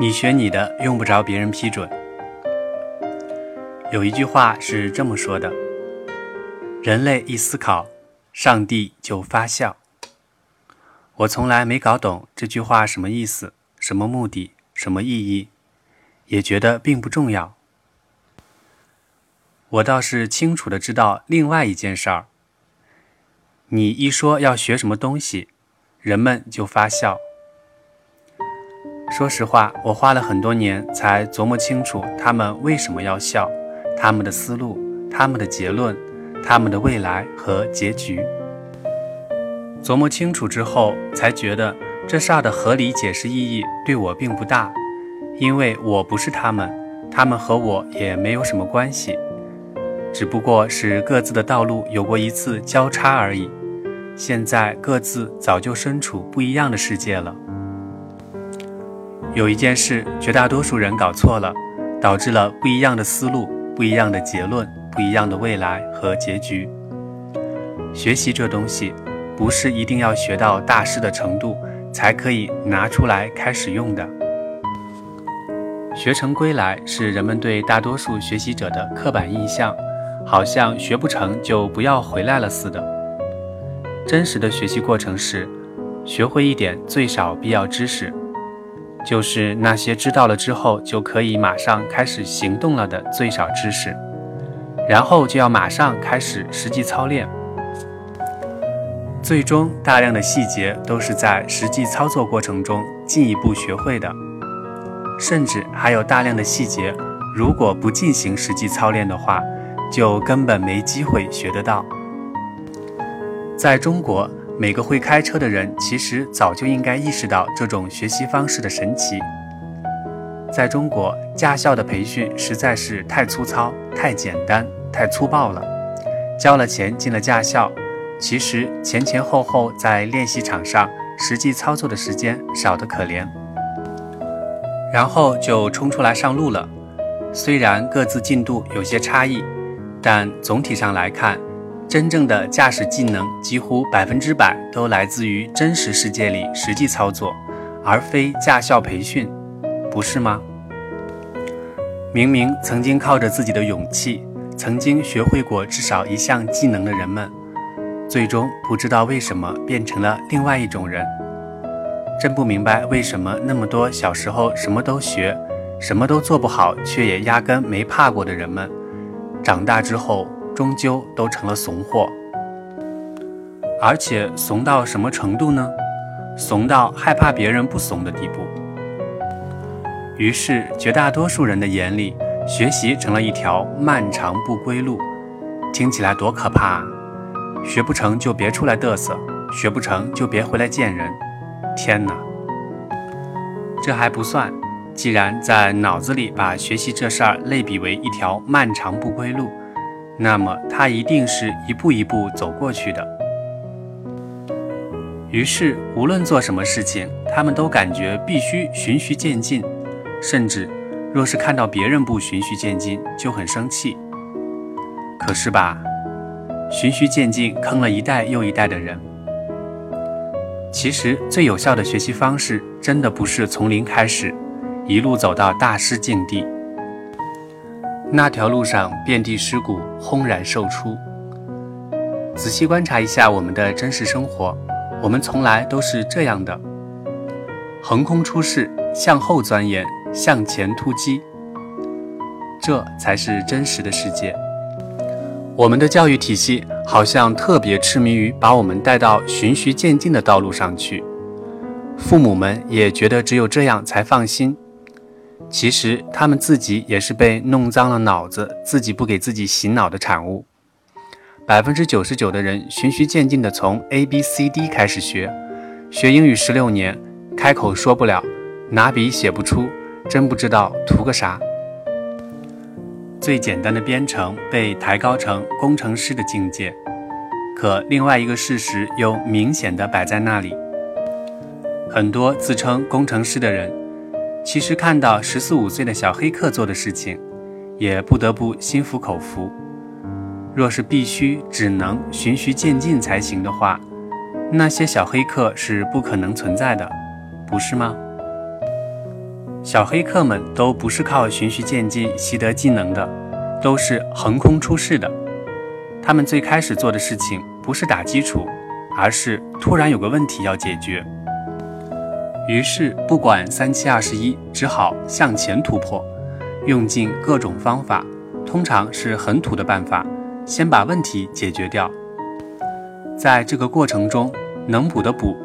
你学你的，用不着别人批准。有一句话是这么说的：人类一思考，上帝就发笑。我从来没搞懂这句话什么意思、什么目的、什么意义，也觉得并不重要。我倒是清楚的知道另外一件事儿：你一说要学什么东西，人们就发笑。说实话，我花了很多年才琢磨清楚他们为什么要笑，他们的思路、他们的结论、他们的未来和结局。琢磨清楚之后，才觉得这事儿的合理解释意义对我并不大，因为我不是他们，他们和我也没有什么关系，只不过是各自的道路有过一次交叉而已。现在各自早就身处不一样的世界了。有一件事，绝大多数人搞错了，导致了不一样的思路、不一样的结论、不一样的未来和结局。学习这东西，不是一定要学到大师的程度才可以拿出来开始用的。学成归来是人们对大多数学习者的刻板印象，好像学不成就不要回来了似的。真实的学习过程是，学会一点最少必要知识。就是那些知道了之后就可以马上开始行动了的最少知识，然后就要马上开始实际操练。最终，大量的细节都是在实际操作过程中进一步学会的，甚至还有大量的细节，如果不进行实际操练的话，就根本没机会学得到。在中国。每个会开车的人其实早就应该意识到这种学习方式的神奇。在中国，驾校的培训实在是太粗糙、太简单、太粗暴了。交了钱进了驾校，其实前前后后在练习场上实际操作的时间少得可怜，然后就冲出来上路了。虽然各自进度有些差异，但总体上来看。真正的驾驶技能几乎百分之百都来自于真实世界里实际操作，而非驾校培训，不是吗？明明曾经靠着自己的勇气，曾经学会过至少一项技能的人们，最终不知道为什么变成了另外一种人。真不明白为什么那么多小时候什么都学，什么都做不好，却也压根没怕过的人们，长大之后。终究都成了怂货，而且怂到什么程度呢？怂到害怕别人不怂的地步。于是，绝大多数人的眼里，学习成了一条漫长不归路。听起来多可怕！啊！学不成就别出来嘚瑟，学不成就别回来见人。天哪！这还不算，既然在脑子里把学习这事儿类比为一条漫长不归路。那么他一定是一步一步走过去的。于是，无论做什么事情，他们都感觉必须循序渐进，甚至若是看到别人不循序渐进，就很生气。可是吧，循序渐进坑了一代又一代的人。其实，最有效的学习方式，真的不是从零开始，一路走到大师境地。那条路上遍地尸骨，轰然售出。仔细观察一下我们的真实生活，我们从来都是这样的：横空出世，向后钻研，向前突击。这才是真实的世界。我们的教育体系好像特别痴迷于把我们带到循序渐进的道路上去，父母们也觉得只有这样才放心。其实他们自己也是被弄脏了脑子，自己不给自己洗脑的产物。百分之九十九的人循序渐进地从 A B C D 开始学，学英语十六年，开口说不了，拿笔写不出，真不知道图个啥。最简单的编程被抬高成工程师的境界，可另外一个事实又明显地摆在那里：很多自称工程师的人。其实看到十四五岁的小黑客做的事情，也不得不心服口服。若是必须只能循序渐进才行的话，那些小黑客是不可能存在的，不是吗？小黑客们都不是靠循序渐进习得技能的，都是横空出世的。他们最开始做的事情不是打基础，而是突然有个问题要解决，于是不管三七二十一，只好向前突破，用尽各种方法，通常是很土的办法，先把问题解决掉。在这个过程中，能补的补，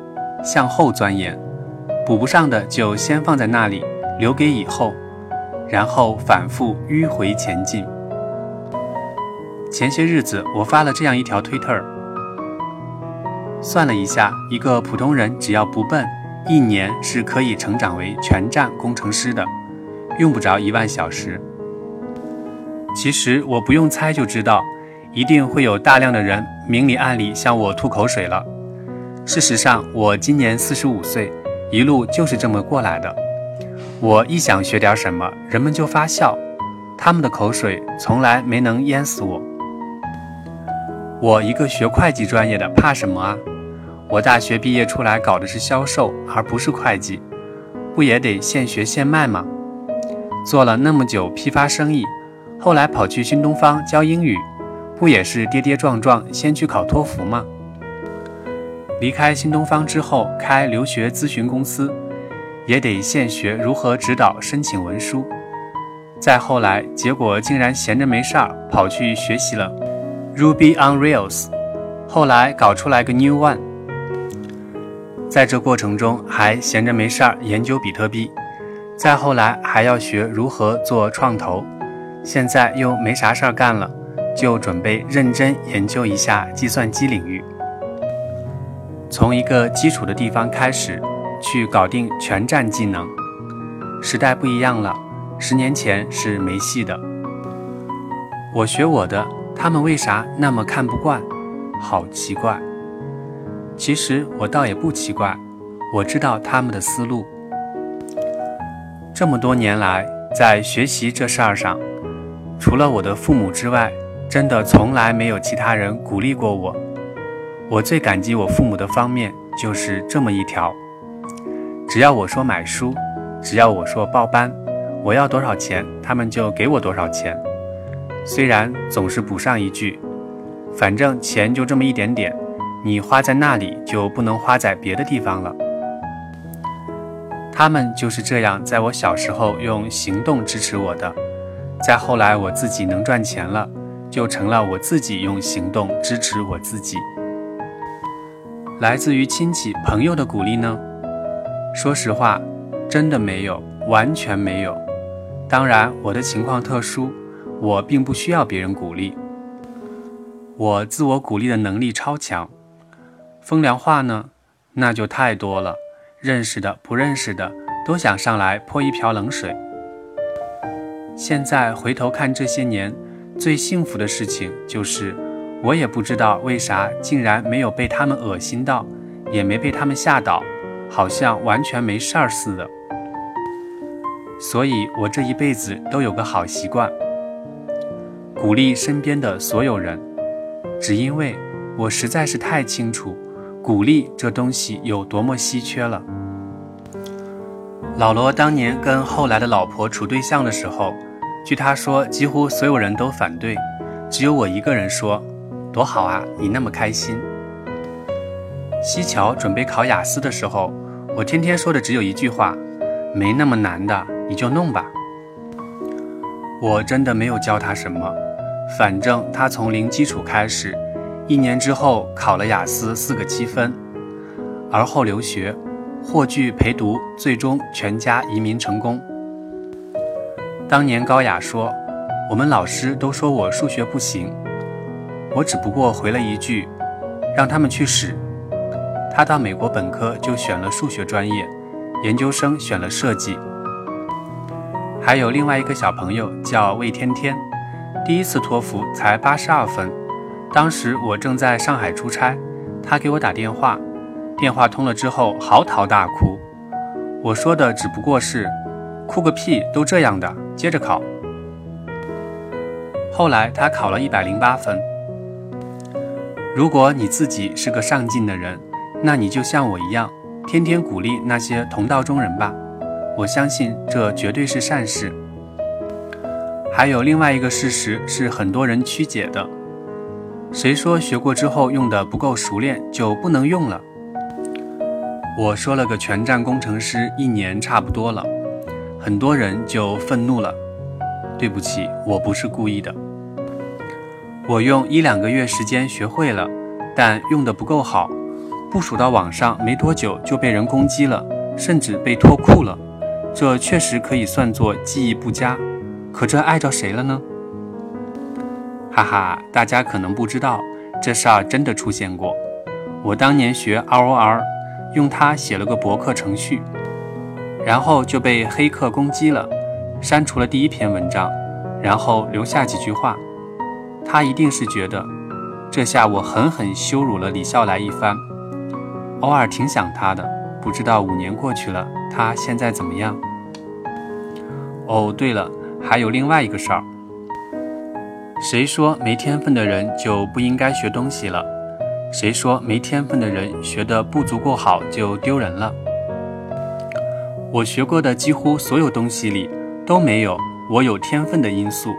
向后钻研；补不上的就先放在那里，留给以后，然后反复迂回前进。前些日子，我发了这样一条推特算了一下，一个普通人只要不笨，一年是可以成长为全站工程师的，用不着一万小时。其实我不用猜就知道，一定会有大量的人明里暗里向我吐口水了。事实上，我今年四十五岁，一路就是这么过来的。我一想学点什么，人们就发笑，他们的口水从来没能淹死我。我一个学会计专业的，怕什么啊？我大学毕业出来搞的是销售，而不是会计，不也得现学现卖吗？做了那么久批发生意，后来跑去新东方教英语，不也是跌跌撞撞先去考托福吗？离开新东方之后开留学咨询公司，也得现学如何指导申请文书。再后来，结果竟然闲着没事儿跑去学习了。Ruby on Rails，后来搞出来个 New One，在这过程中还闲着没事儿研究比特币，再后来还要学如何做创投，现在又没啥事儿干了，就准备认真研究一下计算机领域，从一个基础的地方开始，去搞定全站技能。时代不一样了，十年前是没戏的。我学我的。他们为啥那么看不惯？好奇怪。其实我倒也不奇怪，我知道他们的思路。这么多年来，在学习这事儿上，除了我的父母之外，真的从来没有其他人鼓励过我。我最感激我父母的方面就是这么一条：只要我说买书，只要我说报班，我要多少钱，他们就给我多少钱。虽然总是补上一句，反正钱就这么一点点，你花在那里就不能花在别的地方了。他们就是这样，在我小时候用行动支持我的，再后来我自己能赚钱了，就成了我自己用行动支持我自己。来自于亲戚朋友的鼓励呢？说实话，真的没有，完全没有。当然，我的情况特殊。我并不需要别人鼓励，我自我鼓励的能力超强。风凉话呢，那就太多了，认识的不认识的都想上来泼一瓢冷水。现在回头看这些年，最幸福的事情就是，我也不知道为啥竟然没有被他们恶心到，也没被他们吓倒，好像完全没事儿似的。所以我这一辈子都有个好习惯。鼓励身边的所有人，只因为我实在是太清楚鼓励这东西有多么稀缺了。老罗当年跟后来的老婆处对象的时候，据他说，几乎所有人都反对，只有我一个人说：“多好啊，你那么开心。”西桥准备考雅思的时候，我天天说的只有一句话：“没那么难的，你就弄吧。”我真的没有教他什么。反正他从零基础开始，一年之后考了雅思四个七分，而后留学，获拒陪读，最终全家移民成功。当年高雅说：“我们老师都说我数学不行。”我只不过回了一句：“让他们去使。”他到美国本科就选了数学专业，研究生选了设计。还有另外一个小朋友叫魏天天。第一次托福才八十二分，当时我正在上海出差，他给我打电话，电话通了之后嚎啕大哭。我说的只不过是，哭个屁，都这样的，接着考。后来他考了一百零八分。如果你自己是个上进的人，那你就像我一样，天天鼓励那些同道中人吧，我相信这绝对是善事。还有另外一个事实是很多人曲解的：谁说学过之后用的不够熟练就不能用了？我说了个全站工程师一年差不多了，很多人就愤怒了。对不起，我不是故意的。我用一两个月时间学会了，但用的不够好，部署到网上没多久就被人攻击了，甚至被脱库了。这确实可以算作技艺不佳，可这碍着谁了呢？哈哈，大家可能不知道，这事儿真的出现过。我当年学 ROR，用它写了个博客程序，然后就被黑客攻击了，删除了第一篇文章，然后留下几句话。他一定是觉得，这下我狠狠羞辱了李笑来一番。偶尔挺想他的。不知道五年过去了，他现在怎么样？哦，对了，还有另外一个事儿。谁说没天分的人就不应该学东西了？谁说没天分的人学得不足够好就丢人了？我学过的几乎所有东西里都没有我有天分的因素。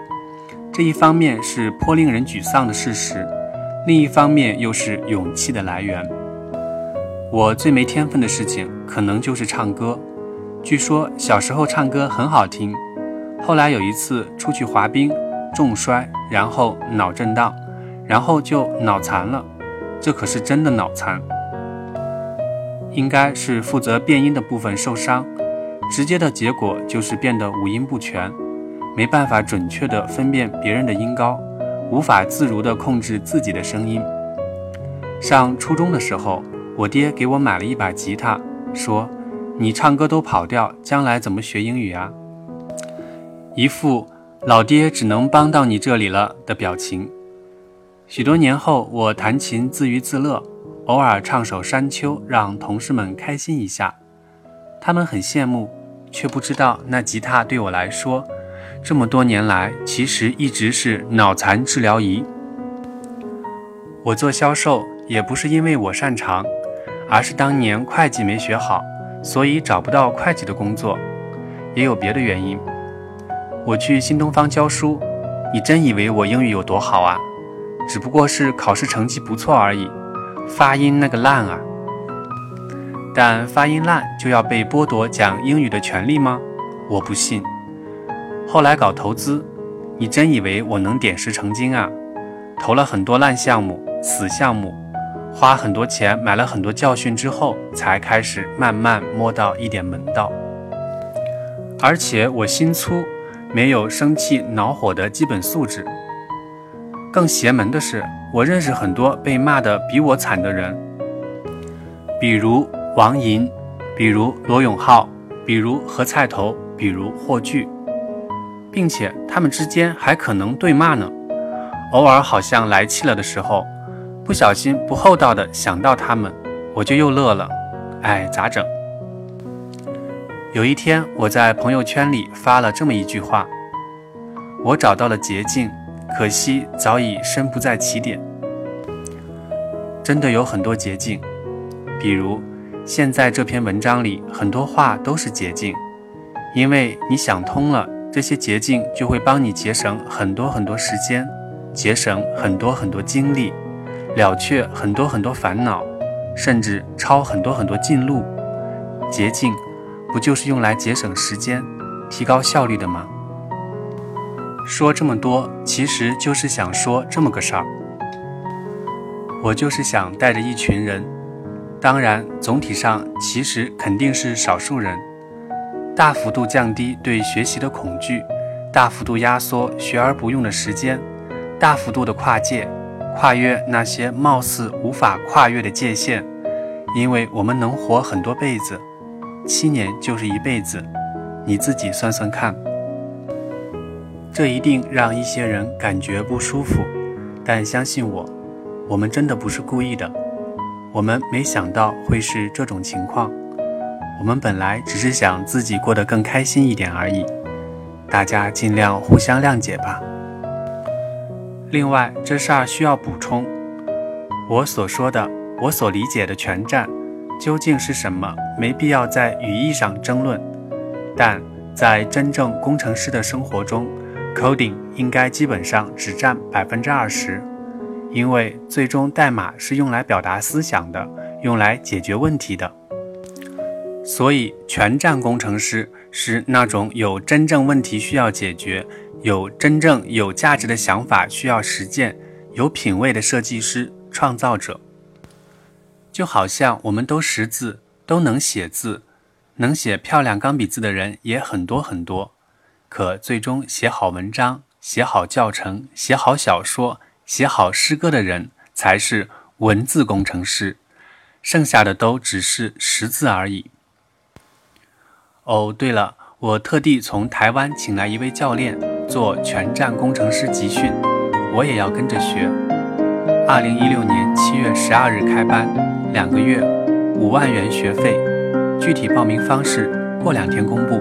这一方面是颇令人沮丧的事实，另一方面又是勇气的来源。我最没天分的事情，可能就是唱歌。据说小时候唱歌很好听，后来有一次出去滑冰，重摔，然后脑震荡，然后就脑残了。这可是真的脑残，应该是负责变音的部分受伤，直接的结果就是变得五音不全，没办法准确的分辨别人的音高，无法自如的控制自己的声音。上初中的时候。我爹给我买了一把吉他，说：“你唱歌都跑调，将来怎么学英语啊？”一副老爹只能帮到你这里了的表情。许多年后，我弹琴自娱自乐，偶尔唱首《山丘》，让同事们开心一下。他们很羡慕，却不知道那吉他对我来说，这么多年来其实一直是脑残治疗仪。我做销售也不是因为我擅长。而是当年会计没学好，所以找不到会计的工作，也有别的原因。我去新东方教书，你真以为我英语有多好啊？只不过是考试成绩不错而已，发音那个烂啊！但发音烂就要被剥夺讲英语的权利吗？我不信。后来搞投资，你真以为我能点石成金啊？投了很多烂项目、死项目。花很多钱买了很多教训之后，才开始慢慢摸到一点门道。而且我心粗，没有生气恼火的基本素质。更邪门的是，我认识很多被骂得比我惨的人，比如王银，比如罗永浩，比如何菜头，比如霍炬，并且他们之间还可能对骂呢。偶尔好像来气了的时候。不小心不厚道的想到他们，我就又乐了。哎，咋整？有一天我在朋友圈里发了这么一句话：我找到了捷径，可惜早已身不在起点。真的有很多捷径，比如现在这篇文章里很多话都是捷径，因为你想通了，这些捷径就会帮你节省很多很多时间，节省很多很多精力。了却很多很多烦恼，甚至抄很多很多近路，捷径不就是用来节省时间、提高效率的吗？说这么多，其实就是想说这么个事儿。我就是想带着一群人，当然总体上其实肯定是少数人，大幅度降低对学习的恐惧，大幅度压缩学而不用的时间，大幅度的跨界。跨越那些貌似无法跨越的界限，因为我们能活很多辈子，七年就是一辈子，你自己算算看。这一定让一些人感觉不舒服，但相信我，我们真的不是故意的，我们没想到会是这种情况，我们本来只是想自己过得更开心一点而已，大家尽量互相谅解吧。另外，这事儿需要补充。我所说的，我所理解的全站，究竟是什么？没必要在语义上争论。但在真正工程师的生活中，coding 应该基本上只占百分之二十，因为最终代码是用来表达思想的，用来解决问题的。所以，全站工程师是那种有真正问题需要解决、有真正有价值的想法需要实践、有品位的设计师、创造者。就好像我们都识字，都能写字，能写漂亮钢笔字的人也很多很多，可最终写好文章、写好教程、写好小说、写好诗歌的人才是文字工程师，剩下的都只是识字而已。哦，对了，我特地从台湾请来一位教练做全站工程师集训，我也要跟着学。二零一六年七月十二日开班，两个月，五万元学费，具体报名方式过两天公布。